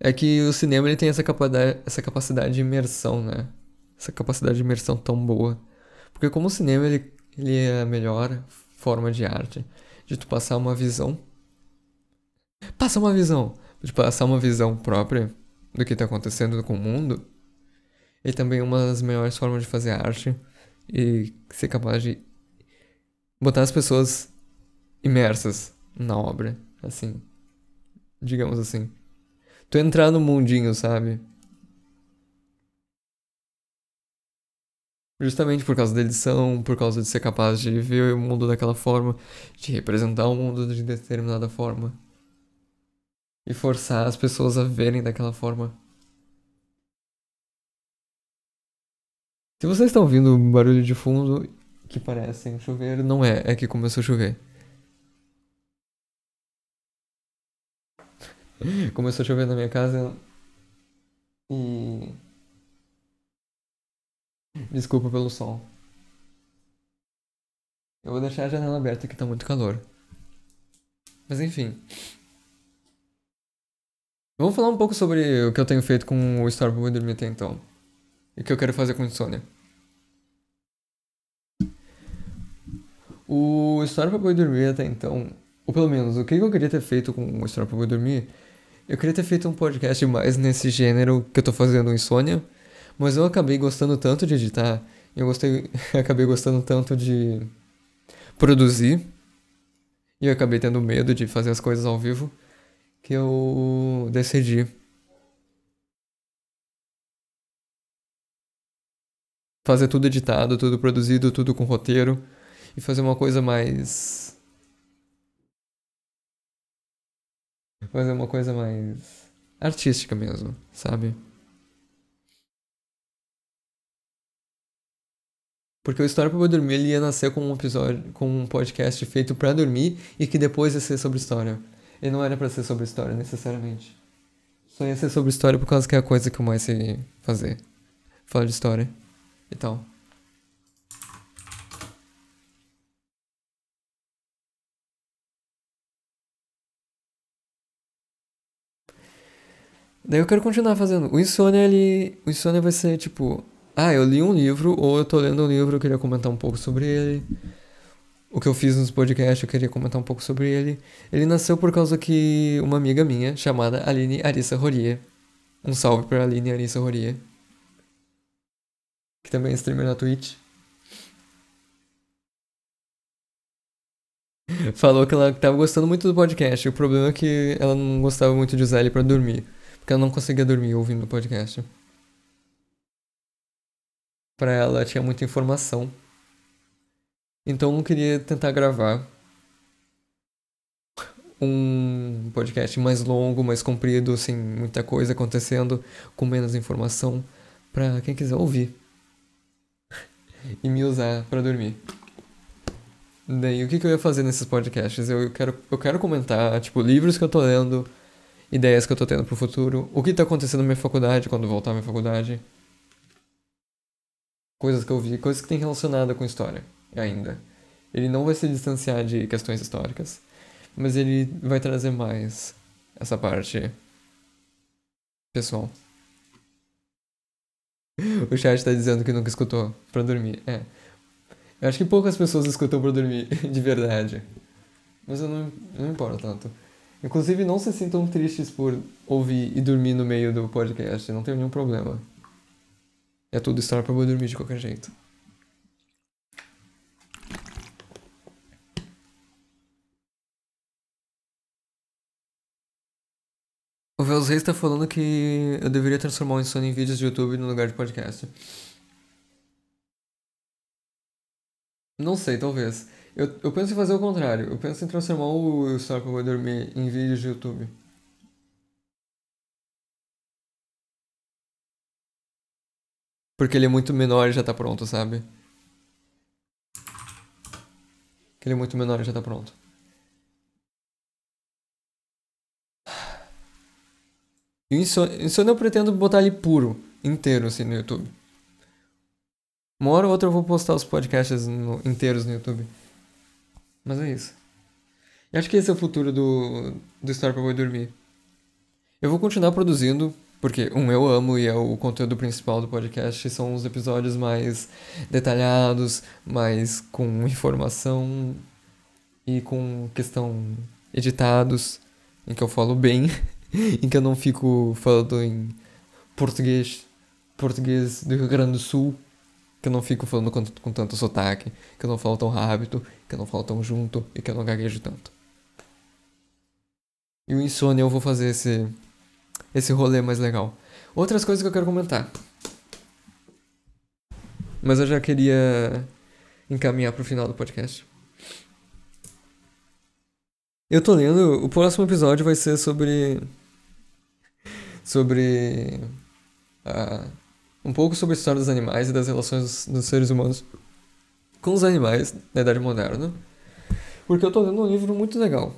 é que o cinema ele tem essa capacidade, essa capacidade de imersão, né? Essa capacidade de imersão tão boa. Porque como o cinema ele, ele é a melhor forma de arte, de tu passar uma visão. Passa uma visão! De passar uma visão própria do que está acontecendo com o mundo. E também uma das melhores formas de fazer arte e ser capaz de botar as pessoas imersas na obra, assim, digamos assim. Tu entrar no mundinho, sabe? Justamente por causa da edição, por causa de ser capaz de ver o mundo daquela forma, de representar o mundo de determinada forma. E forçar as pessoas a verem daquela forma. Se vocês estão ouvindo barulho de fundo que parecem chover, não é, é que começou a chover. Começou a chover na minha casa e. Desculpa pelo som. Eu vou deixar a janela aberta que tá muito calor. Mas enfim. Vamos falar um pouco sobre o que eu tenho feito com o Star Wars dormir até então. E o que eu quero fazer com insônia. O História pra Boi Dormir até então, ou pelo menos o que eu queria ter feito com o História pra Boi Dormir, eu queria ter feito um podcast mais nesse gênero que eu tô fazendo insônia, mas eu acabei gostando tanto de editar, eu gostei, acabei gostando tanto de produzir, e eu acabei tendo medo de fazer as coisas ao vivo, que eu decidi fazer tudo editado, tudo produzido, tudo com roteiro e fazer uma coisa mais. Fazer uma coisa mais artística mesmo, sabe? Porque o História para Dormir ele ia nascer com um episódio, com um podcast feito para dormir e que depois ia ser sobre história. Ele não era para ser sobre história necessariamente. Só ia ser sobre história por causa que é a coisa que eu mais sei fazer. Falar de história e tal. Daí eu quero continuar fazendo. O Insônia, ele. O Insônia vai ser tipo. Ah, eu li um livro, ou eu tô lendo um livro, eu queria comentar um pouco sobre ele. O que eu fiz nos podcasts, eu queria comentar um pouco sobre ele. Ele nasceu por causa que uma amiga minha, chamada Aline Arissa Rorie. Um salve pra Aline Arissa Rorie. Que também é streamer na Twitch. Falou que ela tava gostando muito do podcast. O problema é que ela não gostava muito de usar ele pra dormir. Porque eu não conseguia dormir ouvindo o podcast. Pra ela tinha muita informação. Então eu não queria tentar gravar um podcast mais longo, mais comprido, sem muita coisa acontecendo, com menos informação, pra quem quiser ouvir. e me usar para dormir. Daí, o que, que eu ia fazer nesses podcasts? Eu quero, eu quero comentar, tipo, livros que eu tô lendo, ideias que eu tô tendo pro futuro, o que tá acontecendo na minha faculdade quando voltar à minha faculdade. Coisas que eu vi, coisas que tem relacionada com história ainda. Ele não vai se distanciar de questões históricas, mas ele vai trazer mais essa parte pessoal. O chat tá dizendo que nunca escutou pra dormir. É. Eu acho que poucas pessoas escutam pra dormir, de verdade. Mas eu não, não me importo tanto. Inclusive, não se sintam tristes por ouvir e dormir no meio do podcast. Não tem nenhum problema. É tudo história pra eu dormir de qualquer jeito. O Vels Reis tá falando que eu deveria transformar o Insônia em vídeos de YouTube no lugar de podcast. Não sei, talvez. Eu, eu penso em fazer o contrário. Eu penso em transformar o História pra eu dormir em vídeos de YouTube. Porque ele é muito menor e já tá pronto, sabe? Que ele é muito menor e já tá pronto. E Insônia eu pretendo botar ele puro, inteiro, assim, no YouTube. Uma hora ou outra eu vou postar os podcasts no, inteiros no YouTube. Mas é isso. Acho que esse é o futuro do, do História pra Boi Dormir. Eu vou continuar produzindo, porque, um, eu amo e é o conteúdo principal do podcast, são os episódios mais detalhados, mais com informação e com questão editados, em que eu falo bem. em que eu não fico falando em português, português do Rio Grande do Sul, que eu não fico falando com, com tanto sotaque, que eu não falo tão rápido, que eu não falo tão junto e que eu não gaguejo tanto. E o insônia eu vou fazer esse esse rolê mais legal. Outras coisas que eu quero comentar. Mas eu já queria encaminhar pro final do podcast. Eu tô lendo, o próximo episódio vai ser sobre sobre. Uh, um pouco sobre a história dos animais e das relações dos, seres humanos com os animais na Idade Moderna. Porque eu tô lendo um livro muito legal.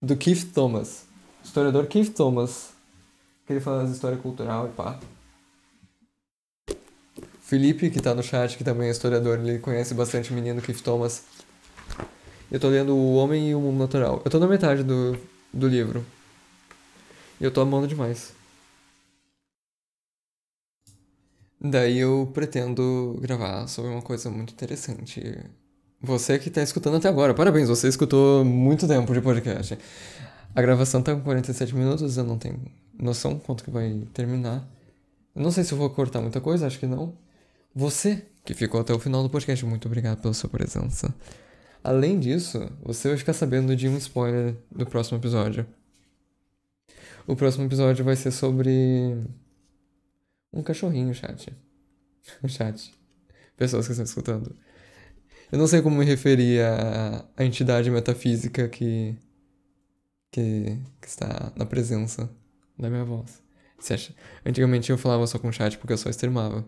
Do Keith Thomas. Historiador Keith Thomas. Que ele fala de história cultural e pá. Felipe, que tá no chat, que também é historiador, ele conhece bastante o menino Keith Thomas. Eu tô lendo O Homem e o Mundo Natural. Eu tô na metade do, do livro. E eu tô amando demais. Daí eu pretendo gravar sobre uma coisa muito interessante. Você que tá escutando até agora, parabéns, você escutou muito tempo de podcast. A gravação tá com 47 minutos, eu não tenho noção quanto que vai terminar. Não sei se eu vou cortar muita coisa, acho que não. Você que ficou até o final do podcast, muito obrigado pela sua presença. Além disso, você vai ficar sabendo de um spoiler do próximo episódio. O próximo episódio vai ser sobre um cachorrinho, chat. chat. Pessoas que estão escutando. Eu não sei como me referir à, à entidade metafísica que, que, que está na presença da minha voz. Antigamente eu falava só com chat porque eu só extremava.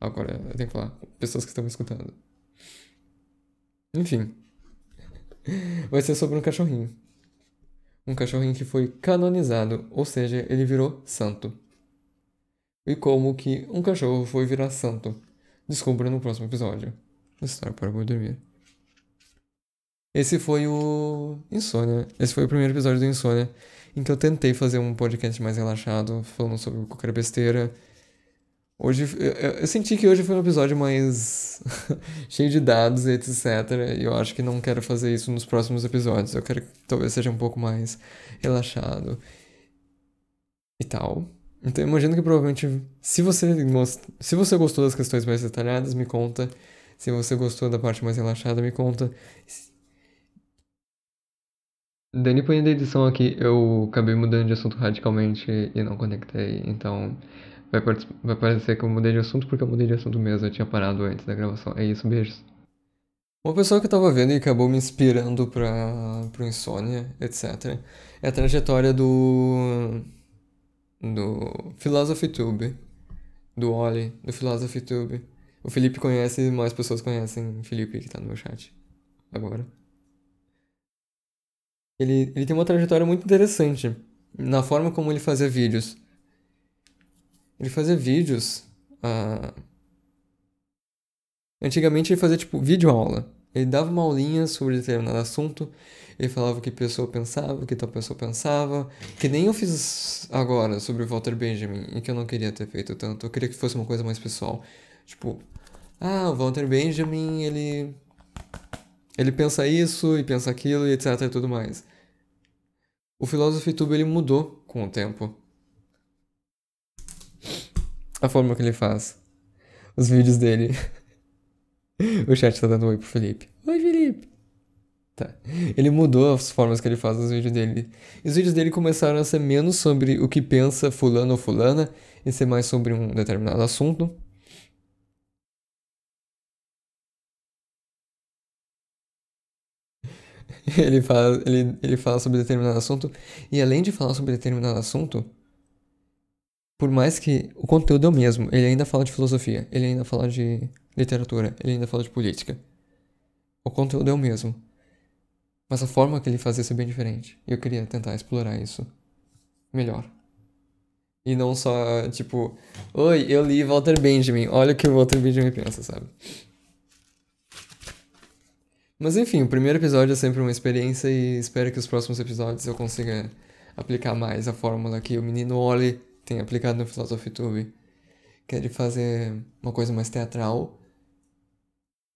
Agora eu tenho que falar pessoas que estão me escutando. Enfim. Vai ser sobre um cachorrinho um cachorrinho que foi canonizado, ou seja, ele virou santo. E como que um cachorro foi virar santo? Descubra no próximo episódio. História para dormir. Esse foi o Insônia. Esse foi o primeiro episódio do Insônia, em que eu tentei fazer um podcast mais relaxado, falando sobre qualquer besteira Hoje, eu, eu, senti que hoje foi um episódio mais cheio de dados e etc. E eu acho que não quero fazer isso nos próximos episódios. Eu quero que talvez seja um pouco mais relaxado e tal. Então eu imagino que provavelmente, se você, se você gostou das questões mais detalhadas, me conta. Se você gostou da parte mais relaxada, me conta. Dani põe da edição aqui, eu acabei mudando de assunto radicalmente e não conectei, então Vai, vai parecer que eu mudei de assunto porque eu mudei de assunto mesmo. Eu tinha parado antes da gravação. É isso, beijos. Uma pessoa que eu tava vendo e acabou me inspirando pra, pro Insônia, etc. É a trajetória do. Do Philosophy Tube. Do Oli, do Philosophy Tube. O Felipe conhece mais pessoas conhecem o Felipe que tá no meu chat. Agora. Ele, ele tem uma trajetória muito interessante na forma como ele fazia vídeos. Ele fazia vídeos. Uh, Antigamente ele fazia, tipo, vídeo aula. Ele dava uma aulinha sobre determinado assunto, ele falava o que pessoa pensava, o que tal pessoa pensava, que nem eu fiz agora sobre o Walter Benjamin, e que eu não queria ter feito tanto. Eu queria que fosse uma coisa mais pessoal. Tipo, ah, o Walter Benjamin, ele ele pensa isso e pensa aquilo e etc e tudo mais. O filósofo YouTube ele mudou com o tempo. A forma que ele faz. Os vídeos dele. o chat tá dando oi pro Felipe. Oi, Felipe. Tá. Ele mudou as formas que ele faz os vídeos dele. E os vídeos dele começaram a ser menos sobre o que pensa fulano ou fulana e ser mais sobre um determinado assunto. ele, fala, ele, ele fala sobre determinado assunto. E além de falar sobre determinado assunto, por mais que o conteúdo é o mesmo, ele ainda fala de filosofia, ele ainda fala de literatura, ele ainda fala de política. O conteúdo é o mesmo. Mas a forma que ele fazia isso é bem diferente. E eu queria tentar explorar isso melhor. E não só, tipo, oi, eu li Walter Benjamin, olha o que o Walter Benjamin pensa, sabe? Mas enfim, o primeiro episódio é sempre uma experiência e espero que os próximos episódios eu consiga aplicar mais a fórmula que o menino Oli tem aplicado no Philosophy Tube, que é de fazer uma coisa mais teatral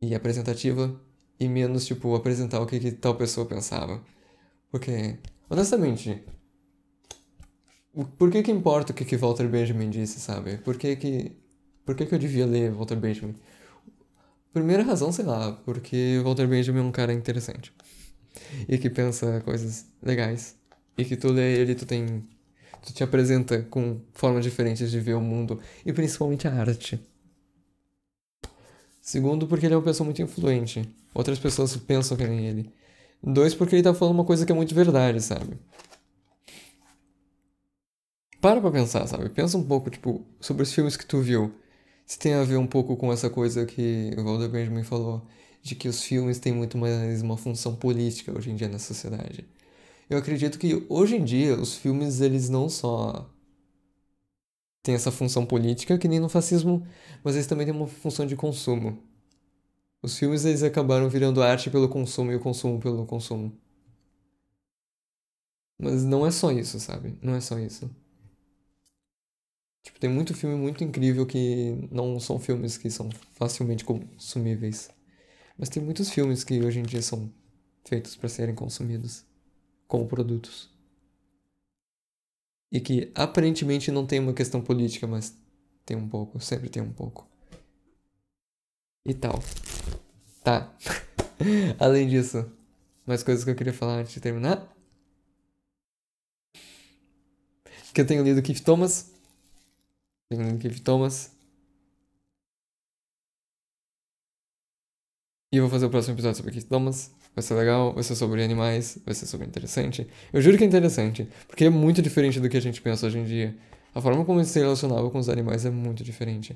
e apresentativa e menos, tipo, apresentar o que, que tal pessoa pensava. Porque, honestamente, por que que importa o que, que Walter Benjamin disse, sabe? Por que que, por que que eu devia ler Walter Benjamin? Primeira razão, sei lá, porque Walter Benjamin é um cara interessante. E que pensa coisas legais. E que tu lê ele, tu tem. Tu te apresenta com formas diferentes de ver o mundo. E principalmente a arte. Segundo, porque ele é uma pessoa muito influente. Outras pessoas pensam que nem ele. Dois, porque ele tá falando uma coisa que é muito verdade, sabe? Para pra pensar, sabe? Pensa um pouco, tipo, sobre os filmes que tu viu se tem a ver um pouco com essa coisa que o Walter Benjamin falou, de que os filmes têm muito mais uma função política hoje em dia na sociedade. Eu acredito que hoje em dia os filmes eles não só têm essa função política que nem no fascismo, mas eles também têm uma função de consumo. Os filmes eles acabaram virando arte pelo consumo e o consumo pelo consumo. Mas não é só isso, sabe? Não é só isso. Tipo, tem muito filme muito incrível que não são filmes que são facilmente consumíveis. Mas tem muitos filmes que hoje em dia são feitos para serem consumidos como produtos. E que aparentemente não tem uma questão política, mas tem um pouco, sempre tem um pouco. E tal. Tá. Além disso, mais coisas que eu queria falar antes de terminar. Que eu tenho lido Keith Thomas, Keith Thomas. E eu vou fazer o próximo episódio sobre Keith Thomas. Vai ser legal, vai ser sobre animais, vai ser super interessante. Eu juro que é interessante, porque é muito diferente do que a gente pensa hoje em dia. A forma como ele se relacionava com os animais é muito diferente.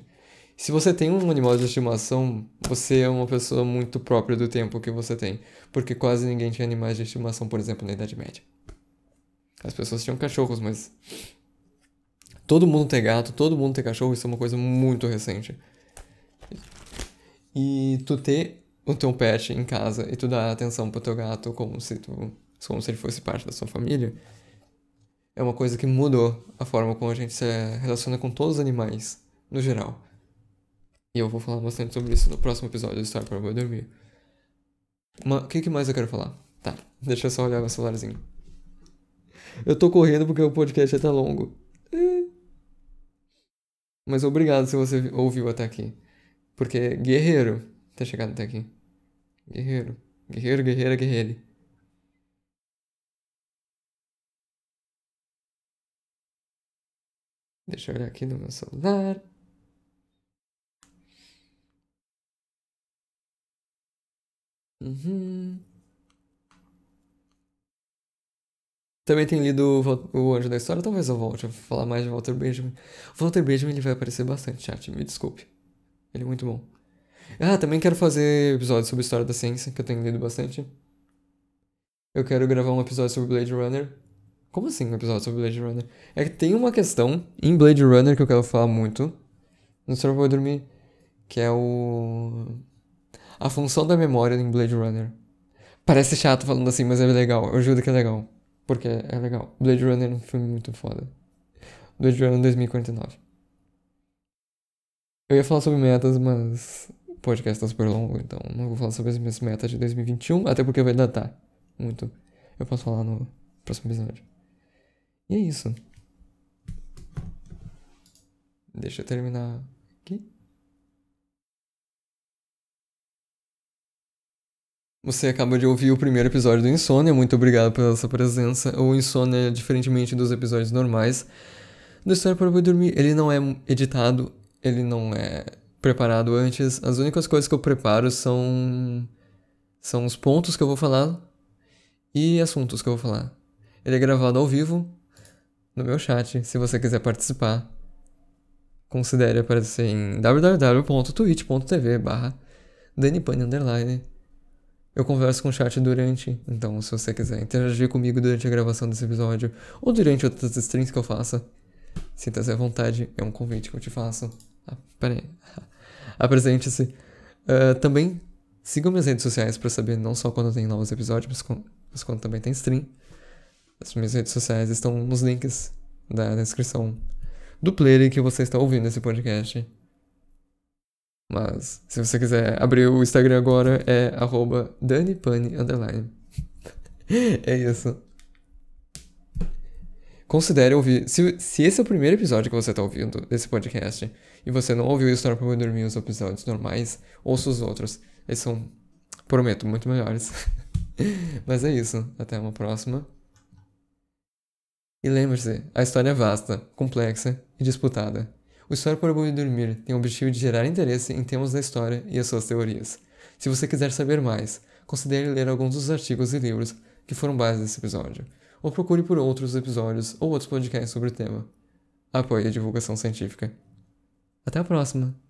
Se você tem um animal de estimação, você é uma pessoa muito própria do tempo que você tem. Porque quase ninguém tinha animais de estimação, por exemplo, na Idade Média. As pessoas tinham cachorros, mas Todo mundo tem gato, todo mundo tem cachorro, isso é uma coisa muito recente. E tu ter o teu pet em casa e tu dar atenção pro teu gato como se tu, como se ele fosse parte da sua família, é uma coisa que mudou a forma como a gente se relaciona com todos os animais, no geral. E eu vou falar bastante sobre isso no próximo episódio do História para Boi Dormir. O que, que mais eu quero falar? Tá, deixa eu só olhar meu celularzinho. Eu tô correndo porque o podcast tá longo. Mas obrigado se você ouviu até aqui. Porque guerreiro ter chegado até aqui. Guerreiro. Guerreiro, guerreira, guerreiro. Deixa eu olhar aqui no meu celular. Uhum. Também tenho lido o Anjo da História, talvez eu volte a falar mais de Walter Benjamin. O Walter Benjamin ele vai aparecer bastante, chat, me desculpe. Ele é muito bom. Ah, também quero fazer episódios sobre história da ciência, que eu tenho lido bastante. Eu quero gravar um episódio sobre Blade Runner. Como assim um episódio sobre Blade Runner? É que tem uma questão em Blade Runner que eu quero falar muito. No História Vai Dormir. Que é o. A função da memória em Blade Runner. Parece chato falando assim, mas é legal. Eu juro que é legal. Porque é legal. Blade Runner é um filme muito foda. Blade Runner 2049. Eu ia falar sobre metas, mas podcast tá super longo, então não vou falar sobre as minhas metas de 2021, até porque vai datar muito. Eu posso falar no próximo episódio. E é isso. Deixa eu terminar aqui. Você acaba de ouvir o primeiro episódio do Insônia, muito obrigado pela sua presença. O Insônia, diferentemente dos episódios normais do História para Dormir, ele não é editado, ele não é preparado antes. As únicas coisas que eu preparo são são os pontos que eu vou falar e assuntos que eu vou falar. Ele é gravado ao vivo no meu chat, se você quiser participar. Considere aparecer em www.twitch.tv barra. Eu converso com o chat durante, então se você quiser interagir comigo durante a gravação desse episódio ou durante outras streams que eu faça, sinta-se à vontade, é um convite que eu te faço. Ah, peraí. Apresente-se. Uh, também sigam minhas redes sociais para saber não só quando tem novos episódios, mas, com, mas quando também tem stream. As minhas redes sociais estão nos links da descrição do player que você está ouvindo esse podcast. Mas, se você quiser abrir o Instagram agora, é arroba é isso. Considere ouvir. Se, se esse é o primeiro episódio que você está ouvindo desse podcast e você não ouviu História para dormir os episódios normais, ouça os outros. Eles são, prometo, muito melhores. Mas é isso. Até uma próxima. E lembre-se, a história é vasta, complexa e disputada. O História para Bom Dormir tem o objetivo de gerar interesse em temas da história e as suas teorias. Se você quiser saber mais, considere ler alguns dos artigos e livros que foram base desse episódio ou procure por outros episódios ou outros podcasts sobre o tema. Apoie a divulgação científica. Até a próxima!